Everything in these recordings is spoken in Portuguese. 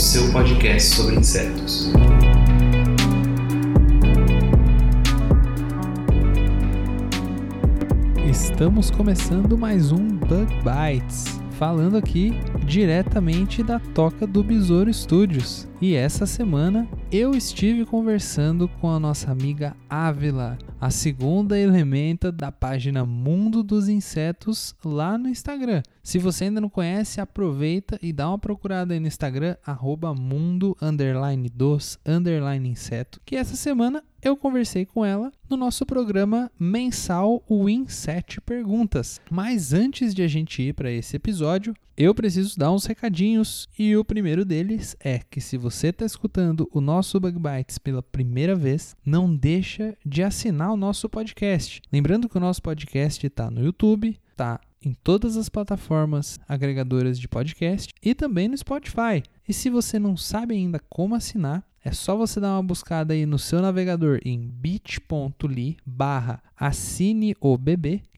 seu podcast sobre insetos. Estamos começando mais um Bug Bites, falando aqui diretamente da toca do Besouro Studios. E essa semana eu estive conversando com a nossa amiga Ávila, a segunda elementa da página Mundo dos Insetos lá no Instagram. Se você ainda não conhece, aproveita e dá uma procurada aí no Instagram, mundo dos inseto, que essa semana eu conversei com ela no nosso programa mensal Win 7 Perguntas. Mas antes de a gente ir para esse episódio, eu preciso dar uns recadinhos e o primeiro deles é que se você está escutando o nosso Bug Bites pela primeira vez, não deixa de assinar o nosso podcast. Lembrando que o nosso podcast está no YouTube, está em todas as plataformas agregadoras de podcast e também no Spotify. E se você não sabe ainda como assinar, é só você dar uma buscada aí no seu navegador em bit.ly barra assine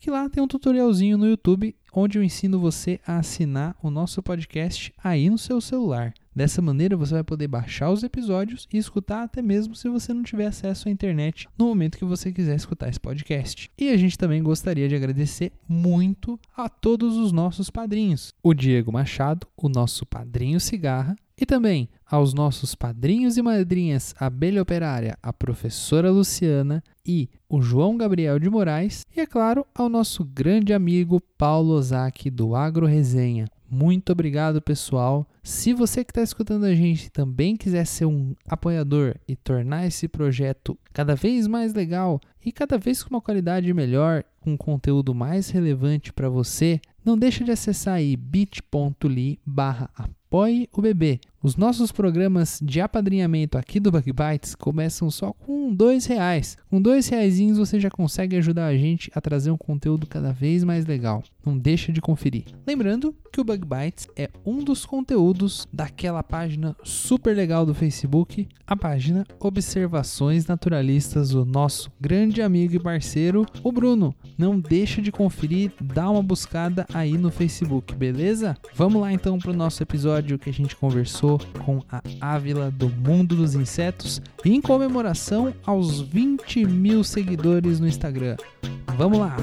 que lá tem um tutorialzinho no YouTube onde eu ensino você a assinar o nosso podcast aí no seu celular. Dessa maneira você vai poder baixar os episódios e escutar até mesmo se você não tiver acesso à internet no momento que você quiser escutar esse podcast. E a gente também gostaria de agradecer muito a todos os nossos padrinhos. O Diego Machado, o nosso padrinho cigarra, e também aos nossos padrinhos e madrinhas Abelha Operária, a professora Luciana e o João Gabriel de Moraes, e é claro, ao nosso grande amigo Paulo Ozaki do Agro Resenha. Muito obrigado, pessoal. Se você que está escutando a gente também quiser ser um apoiador e tornar esse projeto cada vez mais legal e cada vez com uma qualidade melhor, com conteúdo mais relevante para você, não deixa de acessar aí bit.ly barra apoie o bebê. Os nossos programas de apadrinhamento aqui do Bug Bites começam só com dois reais. Com dois reais você já consegue ajudar a gente a trazer um conteúdo cada vez mais legal. Não deixa de conferir. Lembrando que o Bug Bites é um dos conteúdos daquela página super legal do Facebook, a página Observações Naturalistas do nosso grande amigo e parceiro, o Bruno. Não deixa de conferir, dá uma buscada aí no Facebook, beleza? Vamos lá então para o nosso episódio que a gente conversou com a Ávila do Mundo dos Insetos em comemoração aos 20 mil seguidores no Instagram. Vamos lá!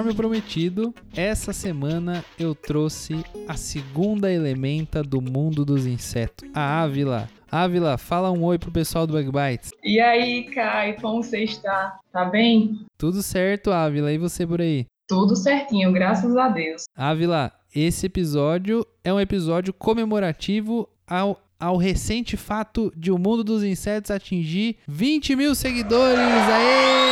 Conforme prometido, essa semana eu trouxe a segunda elementa do mundo dos insetos, a Ávila. Ávila, fala um oi pro pessoal do Bug Bites. E aí, Kai, como você está? Tá bem? Tudo certo, Ávila, e você por aí? Tudo certinho, graças a Deus. Ávila, esse episódio é um episódio comemorativo ao, ao recente fato de o mundo dos insetos atingir 20 mil seguidores. Aê!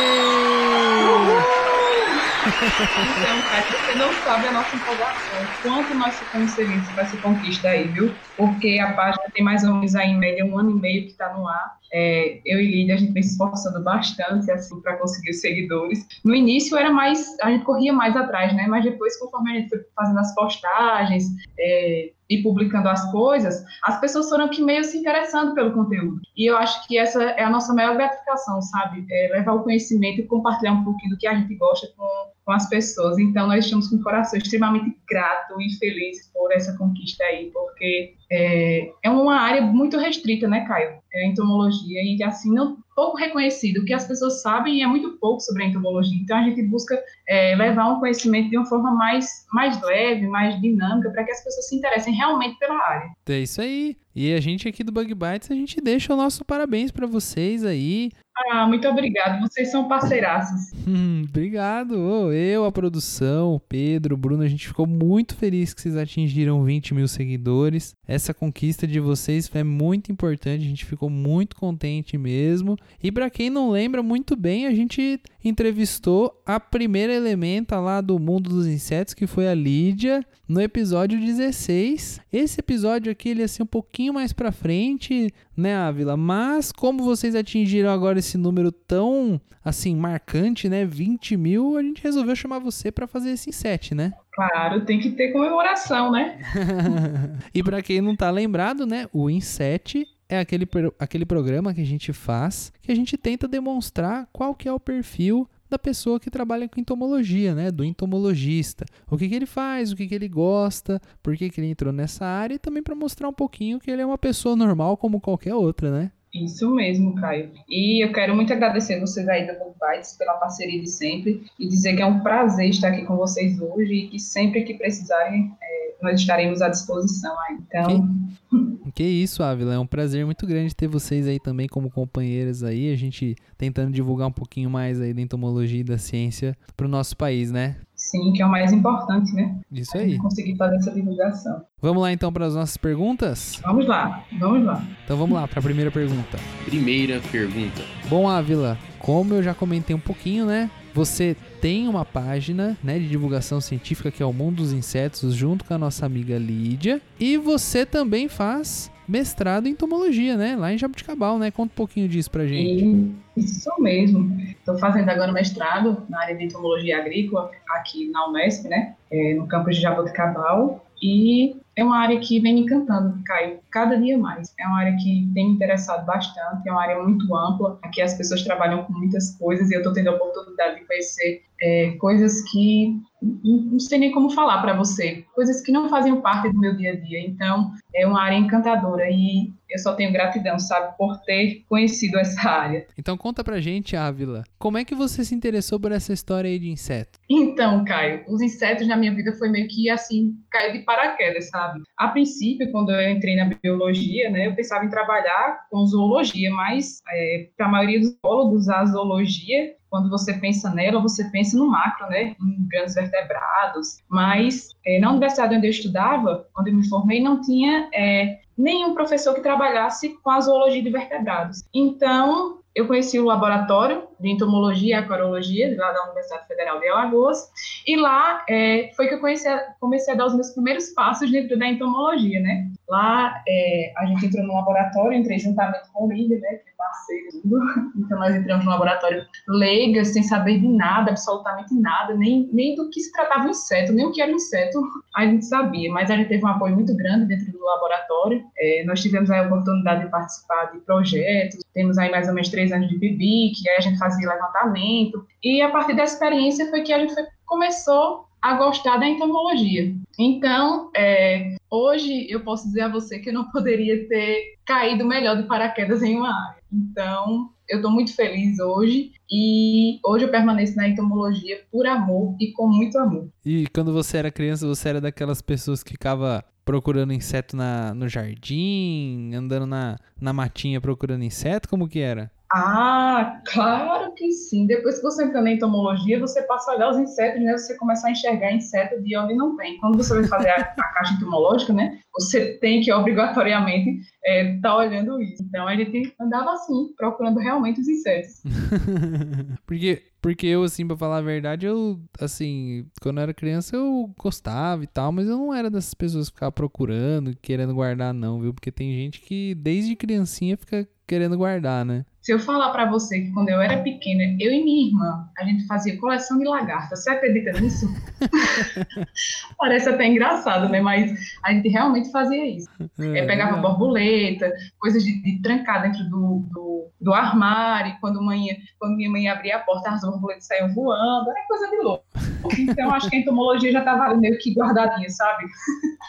Então, Kai, você não sabe a nossa empolgação, quanto nós ficamos felizes com essa conquista aí, viu? Porque a página tem mais ou menos aí, em média, um ano e meio que está no ar. É, eu e Lídia, a gente vem se esforçando bastante, assim, para conseguir os seguidores. No início era mais, a gente corria mais atrás, né? Mas depois, conforme a gente foi fazendo as postagens, é, e publicando as coisas, as pessoas foram que meio se interessando pelo conteúdo. E eu acho que essa é a nossa maior gratificação, sabe? É levar o conhecimento e compartilhar um pouquinho do que a gente gosta com, com as pessoas. Então, nós estamos com o coração extremamente grato e feliz por essa conquista aí, porque é, é uma área muito restrita, né, Caio? É entomologia, e assim, não pouco reconhecido. O que as pessoas sabem é muito pouco sobre a entomologia. Então, a gente busca é, levar um conhecimento de uma forma mais, mais leve, mais dinâmica, para que as pessoas se interessem realmente pela área. É isso aí. E a gente aqui do Bug Bites, a gente deixa o nosso parabéns para vocês aí. Ah, muito obrigado. Vocês são parceiraços. Hum, obrigado. Eu, a produção, o Pedro, o Bruno, a gente ficou muito feliz que vocês atingiram 20 mil seguidores. Essa conquista de vocês foi muito importante, a gente ficou muito contente mesmo. E para quem não lembra muito bem, a gente entrevistou a primeira elementa lá do mundo dos insetos, que foi a Lídia, no episódio 16. Esse episódio aqui ele ia ser um pouquinho mais para frente, né, Ávila? Mas como vocês atingiram agora esse número tão assim marcante, né, 20 mil, a gente resolveu chamar você para fazer esse set, né? Claro, tem que ter comemoração, né? e para quem não tá lembrado, né, o Inset é aquele, aquele programa que a gente faz, que a gente tenta demonstrar qual que é o perfil da pessoa que trabalha com entomologia, né? Do entomologista. O que, que ele faz, o que, que ele gosta, por que, que ele entrou nessa área e também para mostrar um pouquinho que ele é uma pessoa normal como qualquer outra, né? Isso mesmo, Caio. E eu quero muito agradecer vocês aí da Book pela parceria de sempre e dizer que é um prazer estar aqui com vocês hoje e que sempre que precisarem é, nós estaremos à disposição aí. Então. Que, que isso, Ávila. É um prazer muito grande ter vocês aí também como companheiras aí. A gente tentando divulgar um pouquinho mais aí da entomologia e da ciência para o nosso país, né? Sim, que é o mais importante, né? Isso aí. Conseguir fazer essa divulgação. Vamos lá então para as nossas perguntas? Vamos lá, vamos lá. Então vamos lá para a primeira pergunta. Primeira pergunta. Bom, Ávila, como eu já comentei um pouquinho, né? Você tem uma página né, de divulgação científica que é o Mundo dos Insetos, junto com a nossa amiga Lídia. E você também faz mestrado em entomologia, né? Lá em Jabuticabal, né? Conta um pouquinho disso pra gente. Isso mesmo. Estou fazendo agora mestrado na área de entomologia agrícola aqui na Unesp, né? É, no campus de Jabuticabal. E é uma área que vem me encantando, Caio, cada dia mais. É uma área que tem me interessado bastante, é uma área muito ampla. Aqui as pessoas trabalham com muitas coisas e eu estou tendo a oportunidade de conhecer é, coisas que não sei nem como falar para você, coisas que não fazem parte do meu dia a dia. Então, é uma área encantadora e eu só tenho gratidão, sabe, por ter conhecido essa área. Então conta pra gente, Ávila, como é que você se interessou por essa história aí de inseto? Então, Caio, os insetos na minha vida foi meio que assim, caiu de paraquedas, sabe? A princípio, quando eu entrei na biologia, né, eu pensava em trabalhar com zoologia, mas é, para a maioria dos biólogos, a zoologia quando você pensa nela, você pensa no macro, né, em grandes vertebrados. Mas é, na universidade onde eu estudava, onde eu me formei, não tinha é, nenhum professor que trabalhasse com a zoologia de vertebrados. Então, eu conheci o laboratório de entomologia e aquariologia lá da Universidade Federal de Alagoas, e lá é, foi que eu comecei a, comecei a dar os meus primeiros passos dentro da entomologia, né? Lá é, a gente entrou no laboratório, entrei juntamente com o líder, né, que é parceiro tudo, então nós entramos no laboratório leigas, sem saber de nada, absolutamente nada, nem, nem do que se tratava o inseto, nem o que era o inseto, a gente sabia, mas a gente teve um apoio muito grande dentro do laboratório, é, nós tivemos a oportunidade de participar de projetos, temos aí mais ou menos três anos de PIBIC, aí a gente fazia levantamento, e a partir dessa experiência foi que a gente foi, começou a gostar da entomologia. Então, é, hoje eu posso dizer a você que eu não poderia ter caído melhor de paraquedas em uma área. Então, eu estou muito feliz hoje e hoje eu permaneço na entomologia por amor e com muito amor. E quando você era criança, você era daquelas pessoas que ficava procurando inseto na, no jardim, andando na, na matinha procurando inseto? Como que era? Ah, claro que sim. Depois que você entra na entomologia, você passa a olhar os insetos, né? Você começa a enxergar inseto de onde não tem. Quando você vai fazer a, a caixa entomológica, né? Você tem que obrigatoriamente estar é, tá olhando isso. Então a gente andava assim, procurando realmente os insetos. porque, porque eu, assim, pra falar a verdade, eu, assim, quando eu era criança eu gostava e tal, mas eu não era dessas pessoas que ficavam procurando, querendo guardar, não, viu? Porque tem gente que desde criancinha fica querendo guardar, né? Se eu falar para você que quando eu era pequena, eu e minha irmã, a gente fazia coleção de lagartas, você acredita nisso? Parece até engraçado, né? Mas a gente realmente fazia isso. É, pegava é. borboleta, coisas de, de, trancar dentro do, do, do armário, quando, mãe, quando minha mãe abria a porta, as borboletas saíam voando, era coisa de louco. Então acho que a entomologia já estava meio que guardadinha, sabe?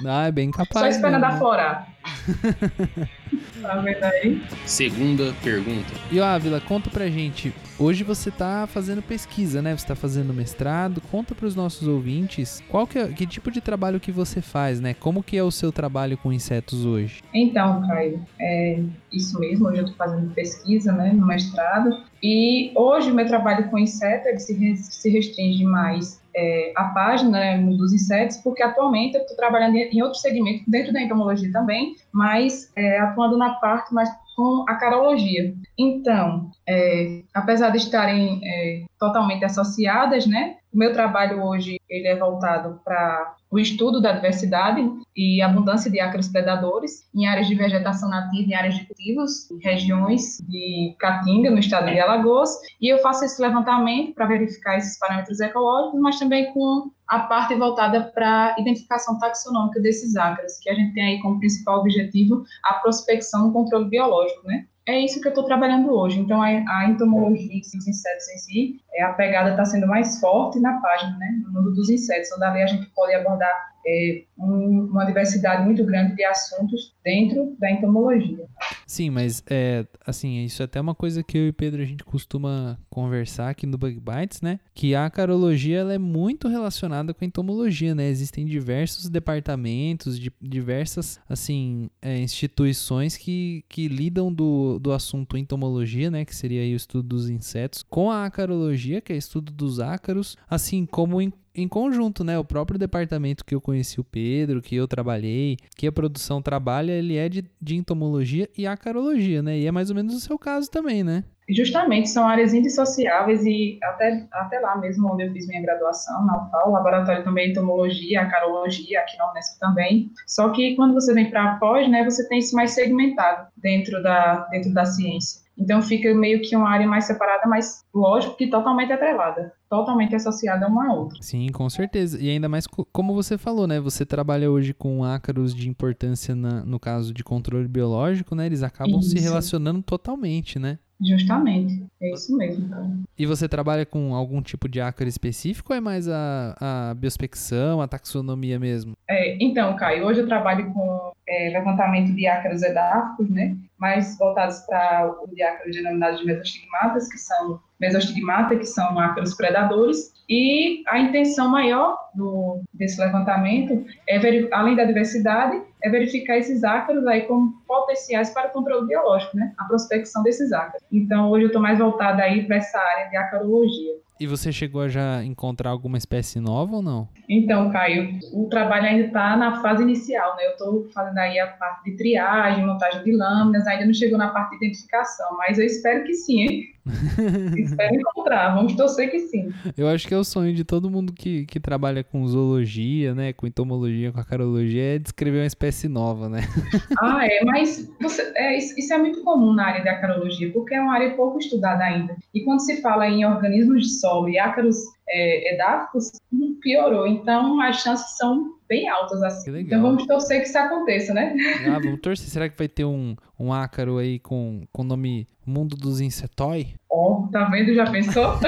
Ah, é bem capaz. Só esperando aflorar. tá vendo aí? Segunda pergunta. E ó, Ávila, conta pra gente hoje você está fazendo pesquisa, né? Você está fazendo mestrado. Conta para os nossos ouvintes qual que, é, que tipo de trabalho que você faz, né? Como que é o seu trabalho com insetos hoje? Então, Caio, é isso mesmo. Hoje eu estou fazendo pesquisa, né, no mestrado. E hoje o meu trabalho com insetos se, restringe mais é, página né, dos insetos, porque atualmente eu estou trabalhando em outro segmento, dentro da entomologia também, mas é, atuando na parte mais com a carologia. Então, é, apesar de estarem é, totalmente associadas, né, o meu trabalho hoje ele é voltado para o estudo da diversidade e abundância de ácaros predadores em áreas de vegetação nativa, em áreas de cultivos, em regiões de Caatinga, no estado de Alagoas, e eu faço esse levantamento para verificar esses parâmetros ecológicos, mas também com a parte voltada para a identificação taxonômica desses ácaros, que a gente tem aí como principal objetivo a prospecção e controle biológico, né? É isso que eu estou trabalhando hoje. Então, a, a entomologia dos insetos em si, é, a pegada está sendo mais forte na página, né, no mundo dos insetos, onde ali a gente pode abordar é, um, uma diversidade muito grande de assuntos dentro da entomologia. Sim, mas é, assim, isso é até uma coisa que eu e Pedro a gente costuma conversar aqui no Bug Bites, né? Que a carologia ela é muito relacionada com a entomologia, né? Existem diversos departamentos, de, diversas assim é, instituições que, que lidam do, do assunto entomologia, né? Que seria o estudo dos insetos, com a acarologia, que é estudo dos ácaros, assim como em em conjunto, né? O próprio departamento que eu conheci o Pedro, que eu trabalhei, que a produção trabalha, ele é de, de entomologia e acarologia, né? E é mais ou menos o seu caso também, né? Justamente, são áreas indissociáveis e até, até lá mesmo onde eu fiz minha graduação, na UFAL, o laboratório também de entomologia, acarologia, aqui na Unesco também. Só que quando você vem para a pós, né, você tem isso mais segmentado dentro da, dentro da ciência. Então fica meio que uma área mais separada, mas lógico que totalmente atrelada, totalmente associada uma à outra. Sim, com certeza. E ainda mais como você falou, né? Você trabalha hoje com ácaros de importância na, no caso de controle biológico, né? Eles acabam isso. se relacionando totalmente, né? Justamente, é isso mesmo. Cara. E você trabalha com algum tipo de ácaro específico ou é mais a, a biospecção, a taxonomia mesmo? É, então, Caio, hoje eu trabalho com é, levantamento de ácaros edáficos, né? Mais voltados para o diácaro denominados de mesostigmatas, que são mesostigmata, que são ácaros predadores, e a intenção maior do, desse levantamento é, além da diversidade, é verificar esses ácaros aí como potenciais para o controle biológico, né? A prospecção desses ácaros. Então, hoje eu estou mais voltada aí para essa área de acarologia. E você chegou a já encontrar alguma espécie nova ou não? Então, Caio, o trabalho ainda está na fase inicial, né? Eu estou fazendo aí a parte de triagem, montagem de lâminas, ainda não chegou na parte de identificação, mas eu espero que sim, hein? espero encontrar, vamos torcer que sim. Eu acho que é o sonho de todo mundo que, que trabalha com zoologia, né? Com entomologia, com acarologia, é descrever uma espécie nova, né? ah, é, mas você, é, isso é muito comum na área da acarologia, porque é uma área pouco estudada ainda. E quando se fala em organismos de solo e ácaros é, edáficos, piorou. Então, as chances são bem altas assim. Então, vamos torcer que isso aconteça, né? Ah, vamos torcer. Será que vai ter um, um ácaro aí com o nome Mundo dos Insetói? Ó, oh, tá vendo? Já pensou?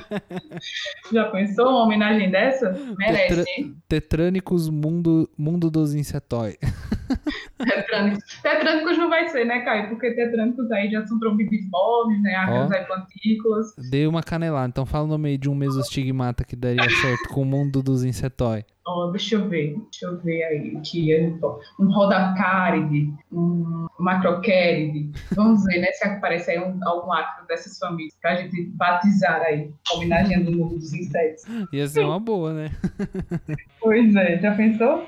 Já pensou uma homenagem dessa? Merece. Tetra Tetrânicos Mundo, Mundo dos Insetói. Tetrânicos. Tetrânicos não vai ser, né, Caio? Porque tetrânicos aí já são trombidiformes, né? Ácaros aí plantículas. Dei uma canelada. Então fala o nome de um mesostigmata que daria certo com o Mundo dos Insetói. Oh, deixa eu ver, deixa eu ver aí o que é um rodacáride, um macrocéride. Vamos ver, né, se aparece aí um, algum ácaro dessas famílias para a gente batizar aí, homenageando o mundo dos insetos. Ia ser uma boa, né? pois é, já pensou?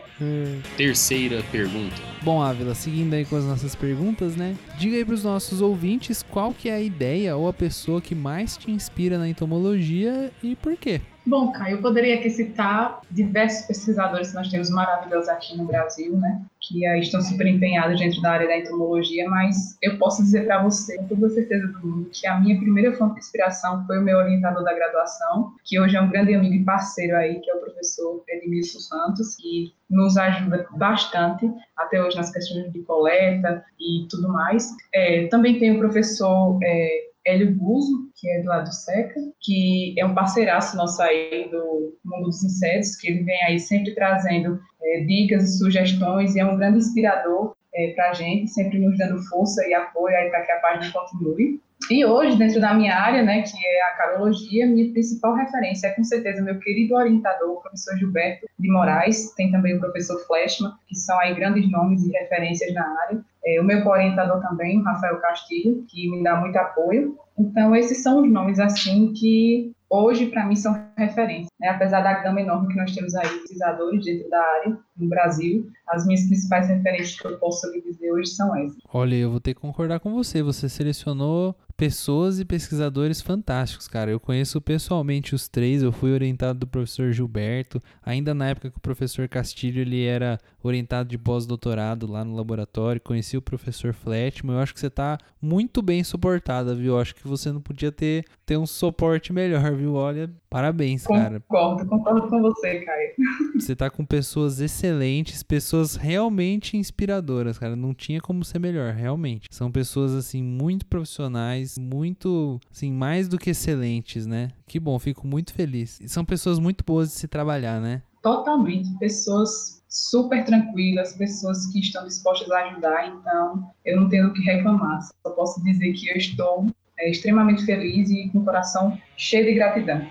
Terceira pergunta. Bom, Ávila, seguindo aí com as nossas perguntas, né? Diga aí para os nossos ouvintes qual que é a ideia ou a pessoa que mais te inspira na entomologia e por quê? Bom, Caio, eu poderia aqui citar diversos pesquisadores que nós temos maravilhosos aqui no Brasil, né? Que estão super empenhados dentro da área da entomologia, mas eu posso dizer para você, com toda certeza do mundo, que a minha primeira fonte de inspiração foi o meu orientador da graduação, que hoje é um grande amigo e parceiro aí, que é o professor Edmilson Santos, que nos ajuda bastante até hoje nas questões de coleta e tudo mais. É, também tem o professor é, Hélio Buzo, que é do lado do SECA, que é um parceiraço nosso aí do mundo dos insetos, que ele vem aí sempre trazendo é, dicas e sugestões e é um grande inspirador é, para a gente, sempre nos dando força e apoio aí para que a página continue. E hoje, dentro da minha área, né, que é a carologia, minha principal referência é com certeza meu querido orientador, o professor Gilberto de Moraes, tem também o professor Fleshman, que são aí grandes nomes e referências na área. É, o meu orientador também, o Rafael Castilho, que me dá muito apoio. Então, esses são os nomes, assim, que hoje, para mim, são referências. Né? Apesar da gama enorme que nós temos aí de pesquisadores dentro da área, no Brasil, as minhas principais referências que eu posso lhe dizer hoje são essas. Olha, eu vou ter que concordar com você. Você selecionou pessoas e pesquisadores fantásticos, cara. Eu conheço pessoalmente os três. Eu fui orientado do professor Gilberto, ainda na época que o professor Castilho ele era orientado de pós-doutorado lá no laboratório. Conheci o professor Fletman. Eu acho que você está muito bem suportada, viu? Eu acho que você não podia ter, ter um suporte melhor, viu? Olha, parabéns, cara. Concordo, concordo com você, Caio. Você tá com pessoas excelentes, pessoas realmente inspiradoras, cara. Não tinha como ser melhor, realmente. São pessoas, assim, muito profissionais, muito, assim, mais do que excelentes, né? Que bom, fico muito feliz. E são pessoas muito boas de se trabalhar, né? Totalmente. Pessoas super tranquilas, pessoas que estão dispostas a ajudar, então eu não tenho o que reclamar. Só posso dizer que eu estou é, extremamente feliz e com o coração cheio de gratidão.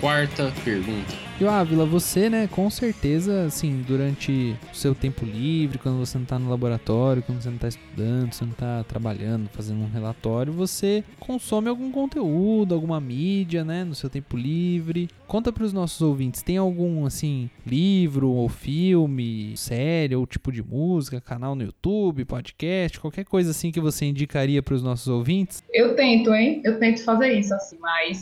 Quarta pergunta. E o Ávila, você, né, com certeza, assim, durante o seu tempo livre, quando você não tá no laboratório, quando você não tá estudando, você não tá trabalhando, fazendo um relatório, você consome algum conteúdo, alguma mídia, né, no seu tempo livre. Conta para os nossos ouvintes, tem algum, assim, livro ou filme, série ou tipo de música, canal no YouTube, podcast, qualquer coisa assim que você indicaria para os nossos ouvintes? Eu tento, hein? Eu tento fazer isso, assim, mas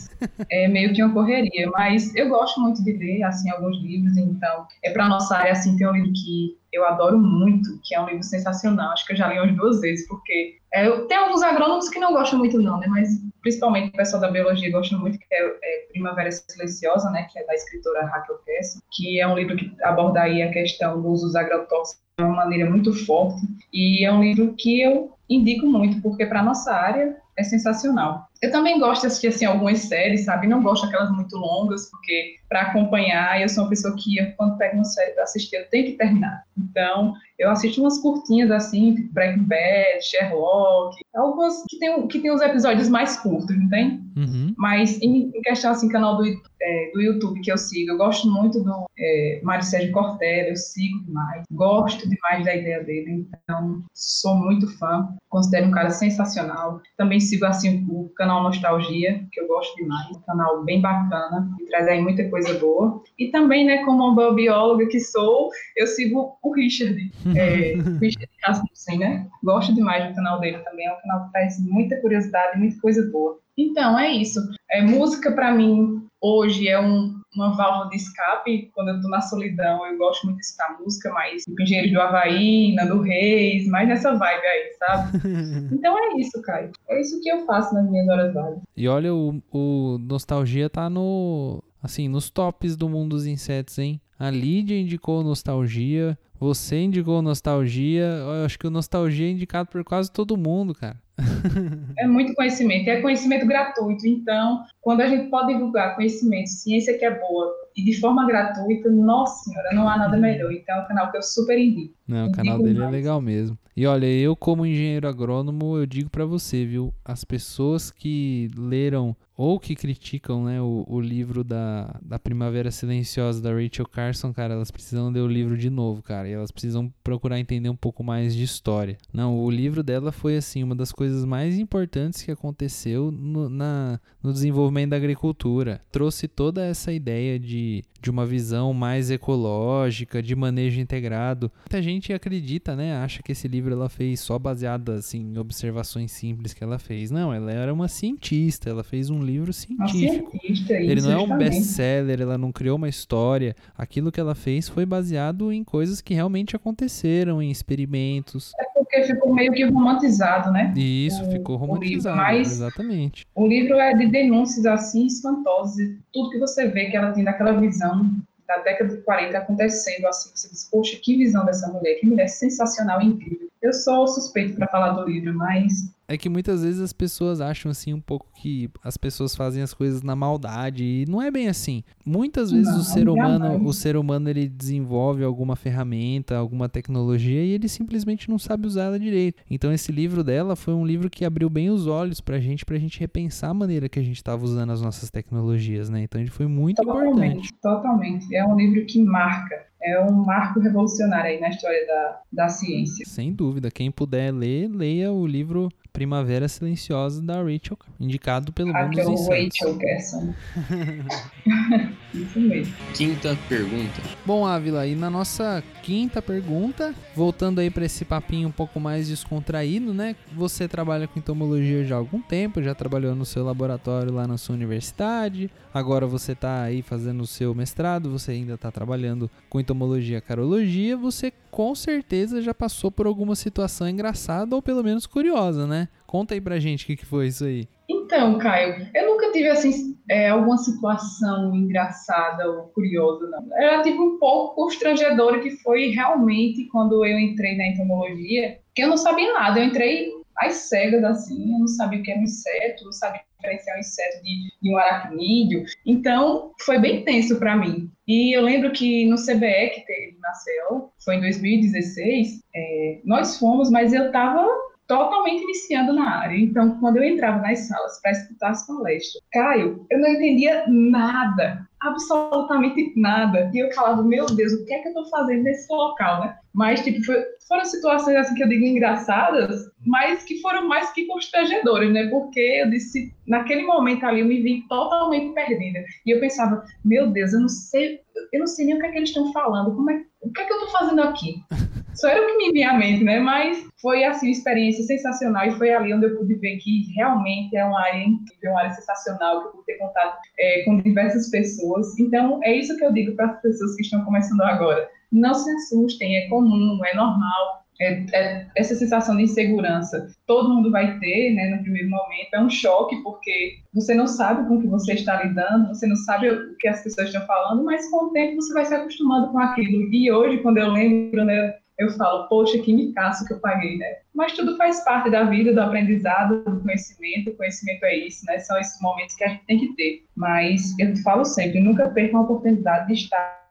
é meio que uma correria. Mas eu gosto muito de ler, assim, alguns livros, então, é para nossa área, assim, tem um livro que eu adoro muito, que é um livro sensacional, acho que eu já li umas duas vezes, porque é, tem alguns agrônomos que não gostam muito não, né, mas principalmente o pessoal da biologia gosta muito, que é, é, Primavera Silenciosa, né, que é da escritora Raquel Kessel, que é um livro que aborda aí a questão dos usos agrotóxicos de uma maneira muito forte, e é um livro que eu indico muito, porque para nossa área é sensacional. Eu também gosto de assistir assim, algumas séries, sabe? Não gosto daquelas muito longas, porque para acompanhar, eu sou uma pessoa que, quando pego uma série para assistir, eu tenho que terminar. Então, eu assisto umas curtinhas assim, tipo Breaking Bad, Sherlock, algumas que tem, que tem os episódios mais curtos, não tem? Uhum. Mas em, em, questão assim, canal do, é, do YouTube que eu sigo, eu gosto muito do é, Mário Sérgio Cortella, eu sigo demais, gosto demais da ideia dele, então sou muito fã, considero um cara sensacional. Também sigo assim o canal Nostalgia, que eu gosto demais, um canal bem bacana, que traz aí muita coisa boa. E também, né, como uma bióloga que sou, eu sigo o Richard, é, Richard Rasmussen, né? Gosto demais do canal dele também, é um canal que traz muita curiosidade, muita coisa boa. Então, é isso. É, música, para mim, hoje é um, uma válvula de escape. Quando eu tô na solidão, eu gosto muito de escutar música, mas tipo, Engenheiro do Havaí, Nando Reis, mais nessa vibe aí, sabe? então é isso, Caio. É isso que eu faço nas minhas horas vagas. E olha, o, o Nostalgia tá no. Assim, nos tops do mundo dos insetos, hein? A Lídia indicou Nostalgia, você indicou Nostalgia, eu acho que o Nostalgia é indicado por quase todo mundo, cara. é muito conhecimento, é conhecimento gratuito. Então, quando a gente pode divulgar conhecimento, ciência que é boa e de forma gratuita, nossa senhora, não há nada melhor. Então, é um canal que eu super indico. Não, o canal dele é legal mesmo. E olha, eu como engenheiro agrônomo, eu digo para você, viu? As pessoas que leram ou que criticam né, o, o livro da, da Primavera Silenciosa da Rachel Carson, cara, elas precisam ler o livro de novo, cara. E elas precisam procurar entender um pouco mais de história. Não, o livro dela foi, assim, uma das coisas mais importantes que aconteceu no, na, no desenvolvimento da agricultura. Trouxe toda essa ideia de, de uma visão mais ecológica, de manejo integrado. Muita gente acredita, né? Acha que esse livro ela fez só baseada assim, em observações simples que ela fez. Não, ela era uma cientista, ela fez um livro científico. Cientista, Ele não é um best-seller, ela não criou uma história. Aquilo que ela fez foi baseado em coisas que realmente aconteceram, em experimentos. É porque ficou meio que romantizado, né? E isso O- ficou romantizado, mas- exatamente. O livro é de denúncias assim espantosas, e tudo que você vê que ela tem daquela visão da década de 40 acontecendo assim, você diz, poxa, que visão dessa mulher, que mulher sensacional incrível. Eu sou suspeito para falar do livro, mas É que muitas vezes as pessoas acham assim um pouco que as pessoas fazem as coisas na maldade e não é bem assim. Muitas vezes Não, o ser humano, o ser humano ele desenvolve alguma ferramenta, alguma tecnologia e ele simplesmente não sabe usar ela direito. Então esse livro dela foi um livro que abriu bem os olhos pra gente, pra gente repensar a maneira que a gente estava usando as nossas tecnologias, né? Então ele foi muito importante. Totalmente, totalmente. É um livro que marca, é um marco revolucionário aí na história da, da ciência. Sem dúvida, quem puder ler, leia o livro Primavera Silenciosa da Rachel, indicado pelo mundo dos insetos. Rachel Gerson. Isso mesmo. Quinta pergunta. Bom, Ávila, e na nossa quinta pergunta, voltando aí para esse papinho um pouco mais descontraído, né? Você trabalha com entomologia já há algum tempo, já trabalhou no seu laboratório lá na sua universidade, agora você tá aí fazendo o seu mestrado, você ainda tá trabalhando com entomologia e carologia, você com certeza já passou por alguma situação engraçada ou pelo menos curiosa, né? Conta aí pra gente o que, que foi isso aí. Então, Caio, eu nunca tive assim é, alguma situação engraçada ou curiosa, não. Ela tive um pouco constrangedora que foi realmente quando eu entrei na entomologia, que eu não sabia nada. Eu entrei às cegas assim, eu não sabia o que era um inseto, não sabia diferenciar um inseto de, de um aracnídeo. Então, foi bem tenso para mim. E eu lembro que no CBE que teve Maceió, foi em 2016, é, nós fomos, mas eu estava totalmente iniciando na área. Então, quando eu entrava nas salas para escutar as palestras, Caio, eu não entendia nada, absolutamente nada. E eu falava, meu Deus, o que é que eu estou fazendo nesse local, né? Mas, tipo, foi- foram situações, assim, que eu digo engraçadas, mas que foram mais que constrangedoras, né? Porque eu disse, naquele momento ali, eu me vi totalmente perdida. E eu pensava, meu Deus, eu não sei, eu não sei nem o que é que eles estão falando, como é, o que é que eu estou fazendo aqui? Só era o que me vinha à mente, né? Mas foi assim uma experiência sensacional e foi ali onde eu pude ver que realmente é uma área incrível, uma área sensacional, que eu pude ter contato é, com diversas pessoas. Então é isso que eu digo para as pessoas que estão começando agora. Não se assustem, é comum, é normal. É, é- essa sensação de insegurança todo mundo vai ter, né, no primeiro momento, é um choque porque você não sabe com o que você está lidando, você não sabe o que as pessoas estão falando, mas com o tempo você vai se acostumando com aquilo. E hoje, quando eu lembro, né, eu falo, poxa, que micaço que eu paguei, né? Mas tudo faz parte da vida, do aprendizado, do conhecimento. O conhecimento é isso, né? São esses momentos que a gente tem que ter. Mas eu falo sempre, nunca percam a oportunidade de estar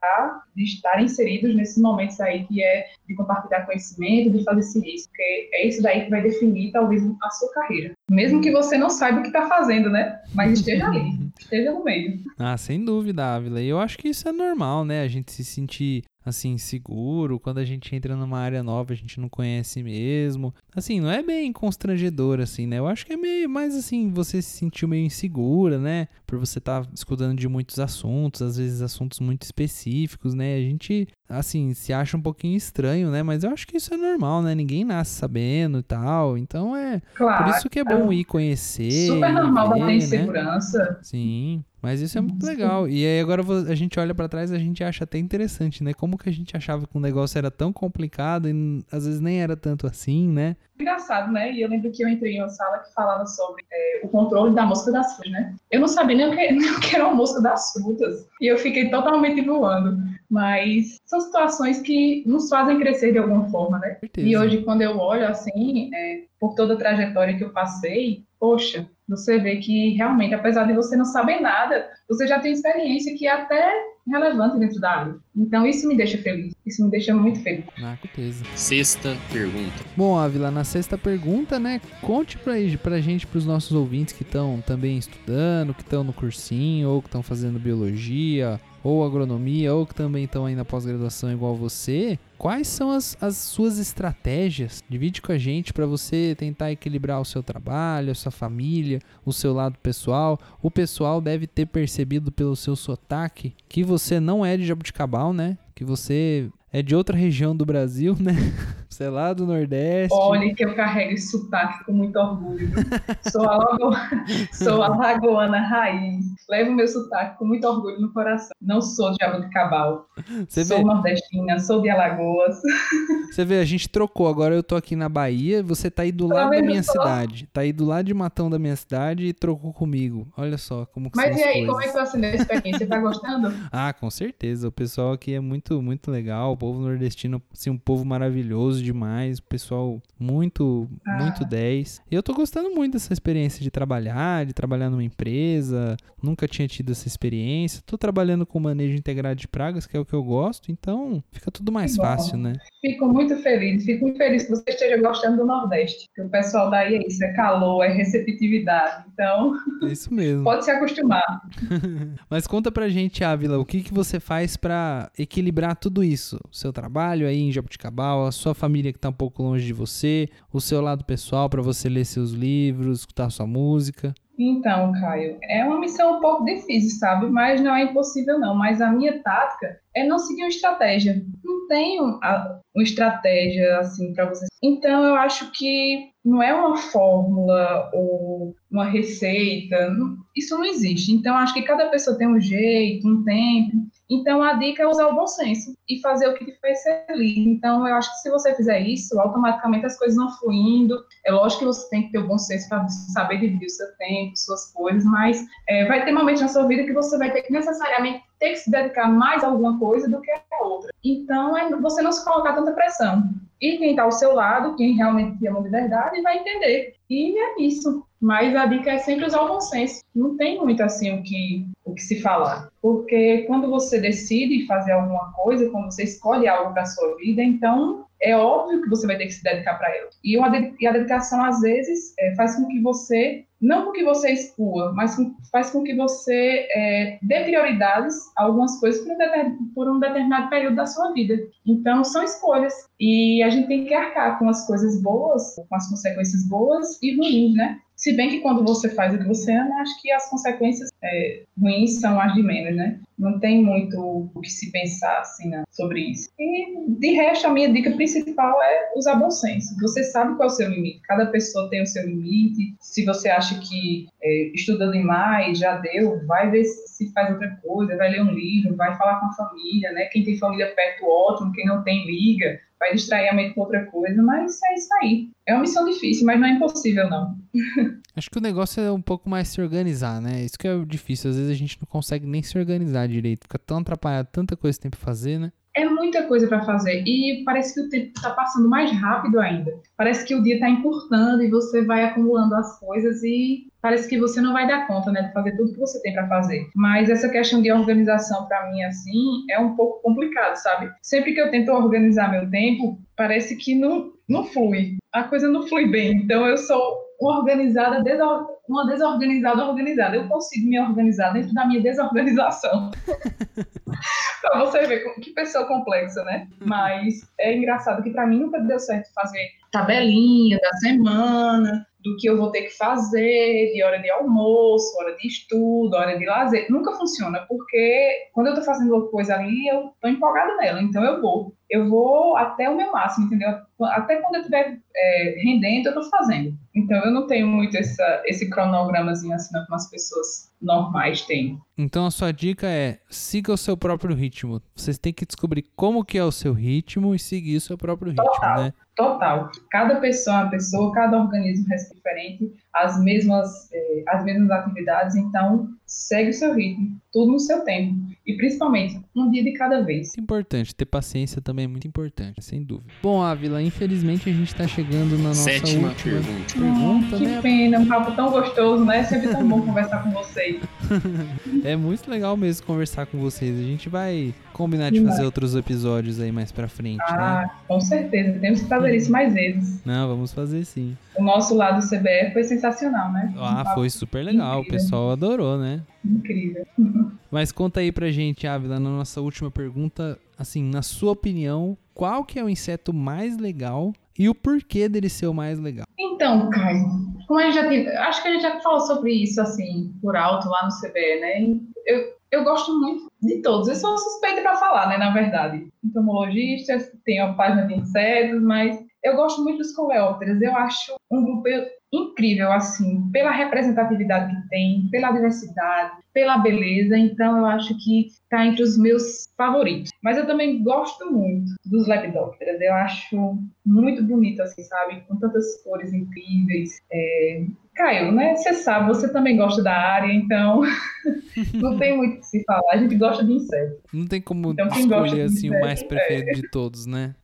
de estar inseridos nesses momentos aí que é de compartilhar conhecimento, de fazer serviço, porque é isso daí que vai definir talvez a sua carreira. Mesmo que você não saiba o que está fazendo, né? Mas esteja ali, esteja no meio. Ah, sem dúvida, Ávila. E eu acho que isso é normal, né? A gente se sentir assim seguro quando a gente entra numa área nova, a gente não conhece mesmo. Assim, não é bem constrangedor assim, né? Eu acho que é meio mais assim, você se sentiu meio insegura, né? Por você estar escutando de muitos assuntos, às vezes assuntos muito específicos, né? A gente assim, se acha um pouquinho estranho, né? Mas eu acho que isso é normal, né? Ninguém nasce sabendo e tal. Então é Claro. por isso que é bom ir conhecer. Super normal ver, bater né? insegurança. Sim, mas isso é muito legal. E aí agora a gente olha pra trás e a gente acha até interessante, né? Como que a gente achava que o negócio era tão complicado e às vezes nem era tanto assim, né? Engraçado, né? E eu lembro que eu entrei em uma sala que falava sobre é, o controle da mosca das frutas, né? Eu não sabia nem o que, nem o que era uma mosca das frutas. E eu fiquei totalmente voando. Mas são situações que nos fazem crescer de alguma forma, né? Certeza. E hoje, quando eu olho assim, é, por toda a trajetória que eu passei, poxa, você vê que realmente, apesar de você não saber nada, você já tem experiência que é até relevante dentro da área. Então, isso me deixa feliz. Isso me deixa muito feliz. Ah, com certeza. Sexta pergunta. Bom, Ávila, na sexta pergunta, né? Conte pra, pra gente, pros nossos ouvintes que estão também estudando, que estão no cursinho, ou que estão fazendo biologia, ou agronomia, ou que também estão aí na pós-graduação igual você. Quais são as, as suas estratégias? Divide com a gente para você tentar equilibrar o seu trabalho, a sua família, o seu lado pessoal. O pessoal deve ter percebido pelo seu sotaque que você não é de Jabuticabal, né? Que você é de outra região do Brasil, né? Você é lá do Nordeste. Olha que eu carrego esse sotaque com muito orgulho. Sou a, sou a lagoana raiz. Levo meu sotaque com muito orgulho no coração. Não sou de Jabuticabal. Você sou vê, nordestina, sou de Alagoas. você vê, a gente trocou. Agora eu tô aqui na Bahia, você tá aí do Tá lado da minha cidade. Tá aí do lado de Matão da minha cidade e trocou comigo. Olha só como que Mas e aí, como é coisas. que você a experiência? Você tá gostando? Ah, com certeza. O pessoal aqui é muito, muito legal. O povo nordestino, assim, um povo maravilhoso, demais, pessoal muito, Ah. muito 10. E eu tô gostando muito dessa experiência de trabalhar, de trabalhar numa empresa. Nunca tinha tido essa experiência. Tô trabalhando com manejo integrado de pragas, que é o que eu gosto, então fica tudo mais fácil, né? Fico muito feliz, fico muito feliz que você esteja gostando do Nordeste. Que o pessoal daí é isso, é calor, é receptividade. Então, É isso mesmo. pode se acostumar. Mas conta pra gente, Ávila, o que, que você faz pra equilibrar tudo isso? O seu trabalho aí em Jabuticabal, a sua família que tá um pouco longe de você, o seu lado pessoal pra você ler seus livros, escutar sua música. Então, Caio, é uma missão um pouco difícil, sabe? Mas não é impossível, não. Mas a minha tática é não seguir uma estratégia. Não tenho uma estratégia assim para você. Então, eu acho que não é uma fórmula ou uma receita. Isso não existe. Então, acho que cada pessoa tem um jeito, um tempo. Então, a dica é usar o bom senso e fazer o que te faz feliz. Então, eu acho que se você fizer isso, automaticamente as coisas vão fluindo. É lógico que você tem que ter o bom senso para saber dividir o seu tempo, suas coisas, mas é, vai ter momentos na sua vida que você vai ter que necessariamente ter que se dedicar mais a alguma coisa do que a outra. Então, é você não se colocar tanta pressão. E quem está ao seu lado, quem realmente te ama de verdade, vai entender. E é isso. Mas a dica é sempre usar o bom senso. Não tem muito assim o que, o que se falar. Porque quando você decide fazer alguma coisa, quando você escolhe algo para sua vida, então é óbvio que você vai ter que se dedicar para ela. E, uma e a dedicação, às vezes, é, faz com que você, não com que você exclua, mas com- faz com que você é, dê prioridades a algumas coisas por um, por um determinado período da sua vida. Então, são escolhas. E a gente tem que arcar com as coisas boas, com as consequências boas e ruins, né? Se bem que quando você faz o que você ama, acho que as consequências é, ruins são as de menos, né? Não tem muito o que se pensar assim, né, sobre isso. E de resto, a minha dica principal é usar bom senso. Você sabe qual é o seu limite. Cada pessoa tem o seu limite. Se você acha que é, estuda demais, já deu, vai ver se faz outra coisa, vai ler um livro, vai falar com a família, né? Quem tem família perto, ótimo. Quem não tem, liga. Vai distrair a mente com outra coisa, mas é isso aí. É uma missão difícil, mas não é impossível, não. Acho que o negócio é um pouco mais se organizar, né? Isso que é difícil. Às vezes a gente não consegue nem se organizar direito. Fica tão atrapalhado, tanta coisa que tem pra fazer, né? É muita coisa para fazer e parece que o tempo está passando mais rápido ainda. Parece que o dia está encurtando e você vai acumulando as coisas e parece que você não vai dar conta, né, de fazer tudo que você tem para fazer. Mas essa questão de organização para mim assim é um pouco complicado, sabe? Sempre que eu tento organizar meu tempo, parece que não não flui. A coisa não flui bem. Então eu sou uma organizada, uma desorganizada organizada. Eu consigo me organizar dentro da minha desorganização. pra você ver que pessoa complexa, né? Mas é engraçado que pra mim nunca deu certo fazer tabelinha da semana, do que eu vou ter que fazer, de hora de almoço, hora de estudo, hora de lazer. Nunca funciona, porque quando eu tô fazendo uma coisa ali, eu tô empolgada nela, então eu vou. Eu vou até o meu máximo, entendeu? Até quando eu estiver é, rendendo, eu tô fazendo. Então eu não tenho muito essa, esse cronogramazinho assim, não, como as pessoas normais têm. Então a sua dica é siga o seu próprio ritmo. Vocês têm que descobrir como que é o seu ritmo e seguir o seu próprio ritmo, Total. né? Total. Cada pessoa é uma pessoa, cada organismo é diferente, as mesmas, eh, as mesmas atividades, então segue o seu ritmo, tudo no seu tempo. E principalmente, um dia de cada vez. Muito importante, ter paciência também é muito importante, sem dúvida. Bom, Ávila, infelizmente a gente tá chegando na nossa Sétima última pergunta. pergunta, que né? pena, um papo tão gostoso, né? Sempre tão bom conversar com vocês. É muito legal mesmo conversar com vocês. A gente vai combinar de fazer outros episódios aí mais pra frente, né? Ah, com certeza, temos que fazer isso mais vezes. Não, vamos fazer sim. O nosso lado do CBF foi sensacional, né? Um Ah, papo foi super legal. O incrível. pessoal adorou, né? Incrível. Mas conta aí pra gente, Ávila, na nossa última pergunta, assim, na sua opinião, qual que é o inseto mais legal e o porquê dele ser o mais legal? Então, Caio, como a gente já tem, acho que a gente já falou sobre isso assim por alto lá no CBE, né? Eu, eu gosto muito de todos. Eu sou suspeita para falar, né? Na verdade, entomologista, tenho a página de insetos, mas eu gosto muito dos coleópteros. Eu acho um grupo incrível, assim, pela representatividade que tem, pela diversidade, pela beleza. Então, eu acho que está entre os meus favoritos. Mas eu também gosto muito dos lepidópteros. Eu acho muito bonito, assim, sabe? Com tantas cores incríveis. É... Caio, né? Você sabe, você também gosta da área, então não tem muito o que se falar. A gente gosta de insetos. Não tem como Então, escolher assim o inseto, mais é. preferido de todos, né?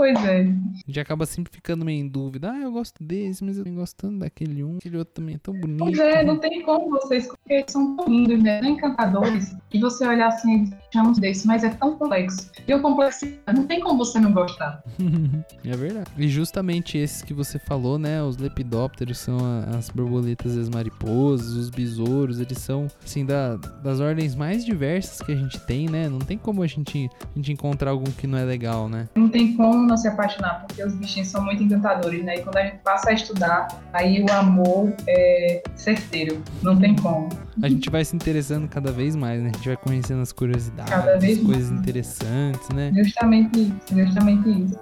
Pois é. A gente acaba sempre ficando meio em dúvida. Ah, eu gosto desse, mas eu tô gostando daquele um. Aquele outro também é tão bonito. Pois é, não tem como vocês, porque eles são tão lindos, né? tão encantadores, e você olhar assim chamamos desse, mas é tão complexo. E o complexo, não tem como você não gostar. é verdade. E justamente esses que você falou, né? Os lepidópteros são as borboletas e as mariposas, os besouros, eles são, assim, da, das ordens mais diversas que a gente tem, né? Não tem como a gente, a gente encontrar algum que não é legal, né? Não tem como não se apaixonar, porque os bichinhos são muito encantadores, né? E quando a gente passa a estudar, aí o amor é certeiro. Não tem como. A gente vai se interessando cada vez mais, né? A gente vai conhecendo as curiosidades, as coisas mais. interessantes, né? Justamente isso, justamente isso.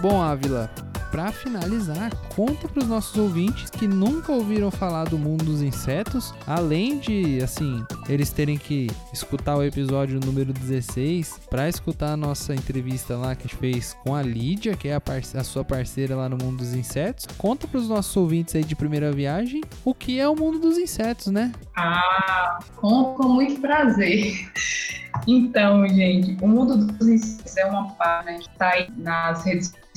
Bom, Ávila, pra finalizar, conta pros nossos ouvintes que nunca ouviram falar do mundo dos insetos, além de, assim, eles terem que escutar o episódio número 16 pra escutar a nossa entrevista lá que a gente fez com a Lídia, que é a, a sua parceira lá no mundo dos insetos. Conta pros nossos ouvintes aí de primeira viagem o que é o mundo dos insetos, né? Ah, com, com muito prazer. Então, gente, o Mundo dos Insetos é uma página que está aí nas redes sociais,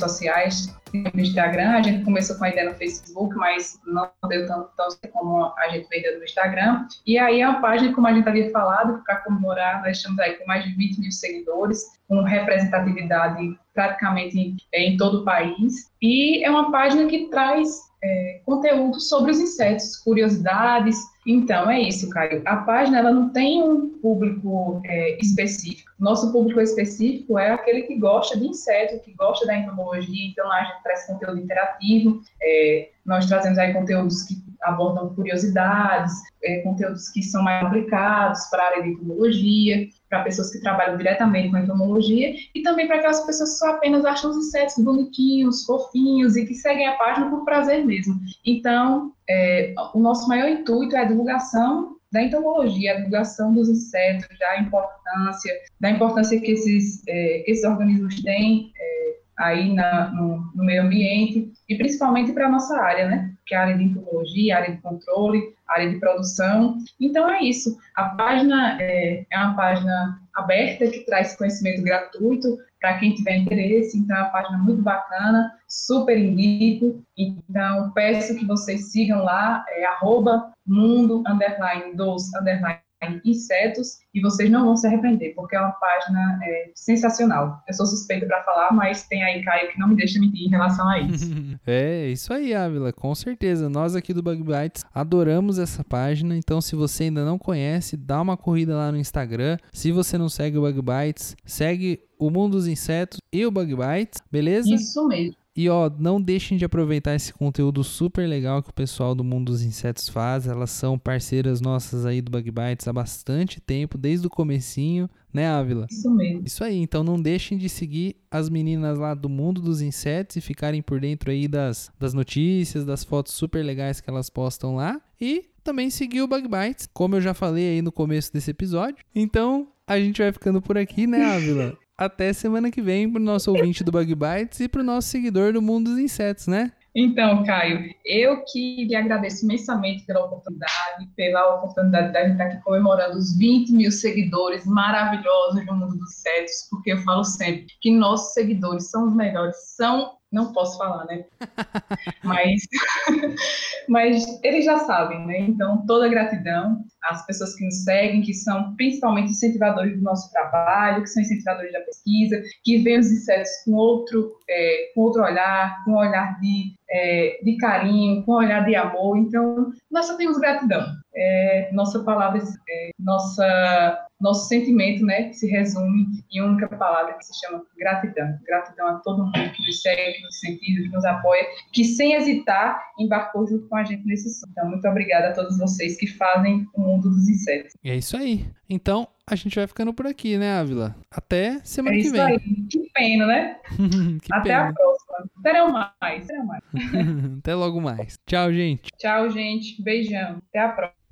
no Instagram. A gente começou com a ideia no Facebook, mas não deu tanto, tanto como a gente vendeu no Instagram. E aí é uma página, como a gente havia falado, para comemorar, nós estamos aí com mais de 20 mil seguidores, com representatividade praticamente em, em todo o país. E é uma página que traz é, conteúdo sobre os insetos, curiosidades. Então, é isso, Caio. A página ela não tem um público é, específico. Nosso público específico é aquele que gosta de inseto, que gosta da entomologia. Então, lá a gente traz conteúdo interativo. é, nós trazemos aí conteúdos que abordam curiosidades, é, conteúdos que são mais aplicados para a área de entomologia, para pessoas que trabalham diretamente com entomologia e também para aquelas pessoas que só apenas acham os insetos bonitinhos, fofinhos e que seguem a página por prazer mesmo. Então, é, o nosso maior intuito é a divulgação da entomologia, a divulgação dos insetos, da importância, da importância que esses, é, que esses organismos têm é, aí na, no, no meio ambiente e principalmente para a nossa área, né? Que é a área de entomologia, área de controle, área de produção. Então é isso. A página é, é uma página aberta que traz conhecimento gratuito para quem tiver interesse. Então é uma página muito bacana, super indico. Então peço que vocês sigam lá, é mundo underline dos underline insetos e vocês não vão se arrepender, porque é uma página é, sensacional. Eu sou suspeita para falar, mas tem aí Caio que não me deixa mentir em relação a isso. É, isso aí, Ávila, com certeza. Nós aqui do Bug Bites adoramos essa página, então se você ainda não conhece, dá uma corrida lá no Instagram. Se você não segue o Bug Bites, segue o Mundo dos Insetos e o Bug Bites, beleza? Isso mesmo. E ó, não deixem de aproveitar esse conteúdo super legal que o pessoal do Mundo dos Insetos faz. Elas são parceiras nossas aí do Bug Bites há bastante tempo, desde o comecinho, né, Ávila? Isso mesmo. Isso aí, então não deixem de seguir as meninas lá do Mundo dos Insetos e ficarem por dentro aí das, das notícias, das fotos super legais que elas postam lá. E também seguir o Bug Bites, como eu já falei aí no começo desse episódio. Então, a gente vai ficando por aqui, né, Ávila? Até semana que vem pro nosso ouvinte do Bug Bites e pro nosso seguidor do Mundo dos Insetos, né? Então, Caio, eu que lhe agradeço imensamente pela oportunidade, pela oportunidade de a gente estar aqui comemorando os 20 mil seguidores maravilhosos no mundo dos insetos, porque eu falo sempre que nossos seguidores são os melhores, são, não posso falar, né? Mas, mas eles já sabem, né? Então, toda gratidão às pessoas que nos seguem, que são principalmente incentivadores do nosso trabalho, que são incentivadores da pesquisa, que veem os insetos com outro, é, com outro olhar, com um olhar de, é, de carinho, com um olhar de amor. Então, nós só temos gratidão. É, nossa palavra, é, nossa, nosso sentimento, né, se resume em única palavra que se chama gratidão. Gratidão a todo mundo que nos segue, nos incentiva, que nos apoia, que sem hesitar embarcou junto com a gente nesse sonho. Então, muito obrigada a todos vocês que fazem o mundo dos insetos. E é isso aí. Então, a gente vai ficando por aqui, né, Ávila? Até semana É que vem. aí. Que pena, né? que Até pena. a próxima. Terão mais, terão mais. Até logo mais. Tchau, gente. Tchau, gente. Beijão. Até a próxima.